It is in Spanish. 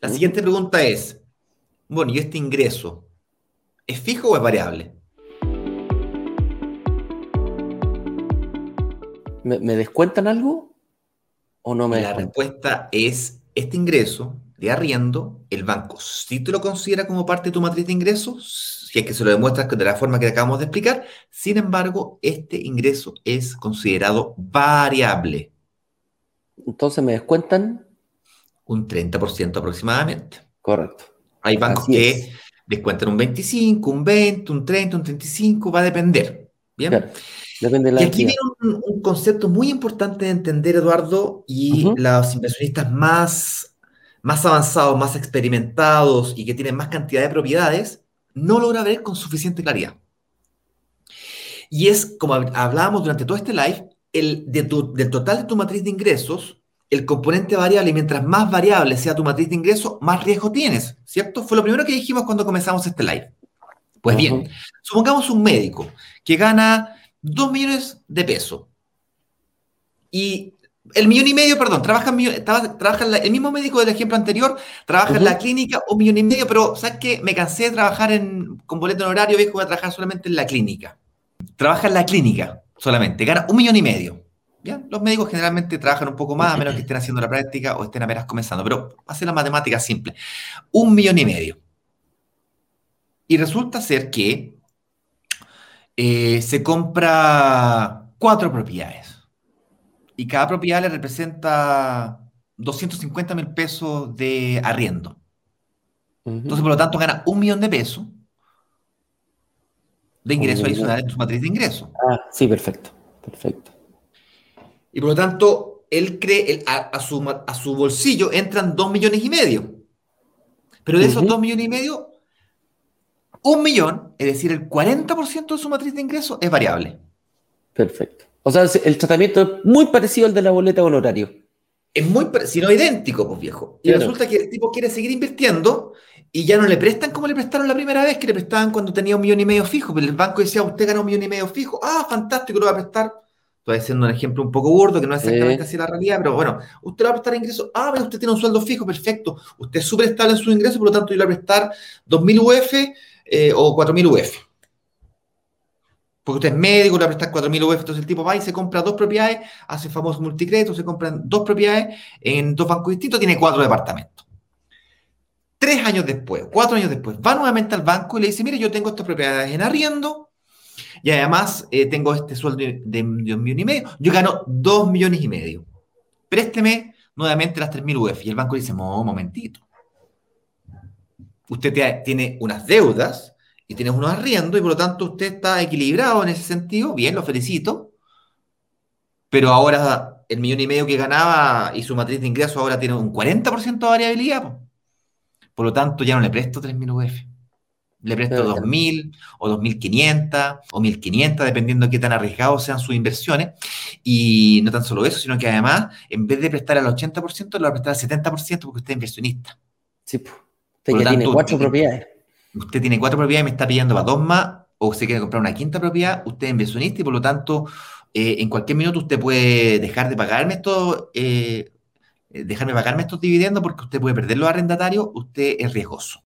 La siguiente pregunta es, bueno, ¿y este ingreso es fijo o es variable? ¿Me, descuentan algo o no me La respuesta es, este ingreso de arriendo, el banco sí te lo considera como parte de tu matriz de ingresos, si es que se lo demuestras de la forma que acabamos de explicar, sin embargo, este ingreso es considerado variable. Entonces me descuentan un 30% aproximadamente. Correcto. Hay bancos que descuentan un 25, un 20, un 30, un 35, va a depender. Bien. Depende de la y aquí viene un, concepto muy importante de entender, Eduardo, y los inversionistas más, más avanzados, más experimentados y que tienen más cantidad de propiedades, no logra ver con suficiente claridad. Y es, como hablábamos durante todo este live, el de del total de tu matriz de ingresos, el componente variable, y mientras más variable sea tu matriz de ingresos, más riesgo tienes, ¿cierto? Fue lo primero que dijimos cuando comenzamos este live. Pues bien, supongamos un médico que gana 2 millones de pesos y el millón y medio, perdón, trabaja, trabaja el mismo médico del ejemplo anterior, trabaja en la clínica un millón y medio, pero ¿sabes qué? Me cansé de trabajar en, con boleto en horario viejo, voy a trabajar solamente en la clínica. Trabaja en la clínica solamente, gana un millón y medio. Los médicos generalmente trabajan un poco más, a menos que estén haciendo la práctica o estén apenas comenzando, pero hace la matemática simple. Un millón y medio. Y resulta ser que eh, se compra cuatro propiedades. Y cada propiedad le representa 250 mil pesos de arriendo. Entonces, por lo tanto, gana un millón de pesos de ingreso adicional en su matriz de ingreso. Ah, sí, perfecto. Perfecto. Y por lo tanto, él cree, a, su, a, su, bolsillo entran dos millones y medio. Pero de esos dos millones y medio, un millón, es decir, el 40% de su matriz de ingresos es variable. Perfecto. O sea, el tratamiento es muy parecido al de la boleta honorario. Es muy, si no idéntico, pues viejo. Y resulta que el tipo quiere seguir invirtiendo y ya no le prestan como le prestaron la primera vez, que le prestaban cuando tenía un millón y medio fijo. Pero el banco decía, usted gana un millón y medio fijo. Ah, fantástico, lo va a prestar Estoy haciendo un ejemplo un poco burdo, que no es exactamente así la realidad, pero bueno, usted va a prestar ingresos. Ah, pero usted tiene un sueldo fijo, perfecto. Usted es súper estable en su ingreso, por lo tanto, yo le voy a prestar 2.000 UF eh, o 4.000 UF. Porque usted es médico, le va a prestar 4.000 UF, entonces el tipo va y se compra dos propiedades, hace famoso multicrédito, se compran dos propiedades en dos bancos distintos, tiene cuatro departamentos. Tres años después, cuatro años después, va nuevamente al banco y le dice, mire, yo tengo estas propiedades en arriendo, y además eh, tengo este sueldo de, un millón y medio. Yo gano dos millones y medio. Présteme nuevamente las 3.000 UF. Y el banco dice, un momentito. Usted tiene unas deudas y tiene unos arriendos y por lo tanto usted está equilibrado en ese sentido. Bien, lo felicito. Pero ahora el millón y medio que ganaba y su matriz de ingreso ahora tiene un 40% de variabilidad. Por lo tanto, ya no le presto 3.000 UF. Le presto 2.000 o 2.500 o 1.500, dependiendo de qué tan arriesgados sean sus inversiones. Y no tan solo eso, sino que además, en vez de prestar al 80%, le va a prestar al 70% porque usted es inversionista. Sí, usted ya tiene cuatro propiedades. Usted tiene cuatro propiedades y me está pidiendo para dos más, o usted quiere comprar una quinta propiedad, usted es inversionista y por lo tanto, eh, en cualquier minuto usted puede dejar de pagarme esto, eh, dejarme pagarme estos dividendos porque usted puede perder los arrendatarios, usted es riesgoso.